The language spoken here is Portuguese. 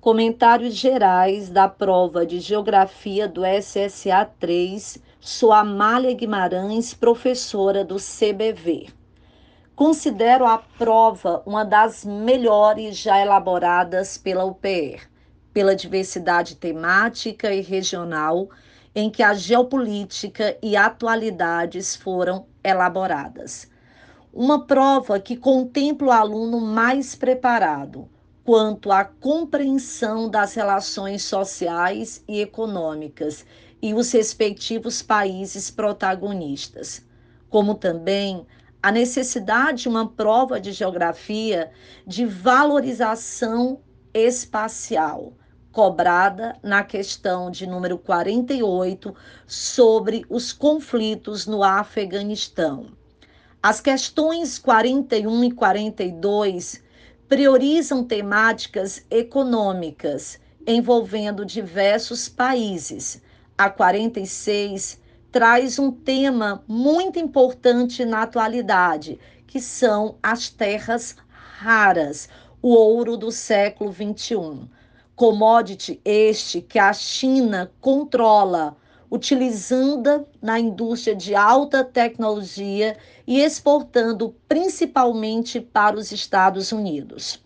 Comentários gerais da prova de Geografia do SSA 3, sou Amália Guimarães, professora do CBV. Considero a prova uma das melhores já elaboradas pela UPR, pela diversidade temática e regional em que a geopolítica e atualidades foram elaboradas. Uma prova que contempla o aluno mais preparado quanto à compreensão das relações sociais e econômicas e os respectivos países protagonistas, como também a necessidade de uma prova de geografia de valorização espacial, cobrada na questão de número 48 sobre os conflitos no Afeganistão. As questões 41 e 42 priorizam temáticas econômicas envolvendo diversos países. A 46 traz um tema muito importante na atualidade, que são as terras raras, o ouro do século 21. Commodity este que a China controla, utilizando na indústria de alta tecnologia e exportando principalmente para os Estados Unidos.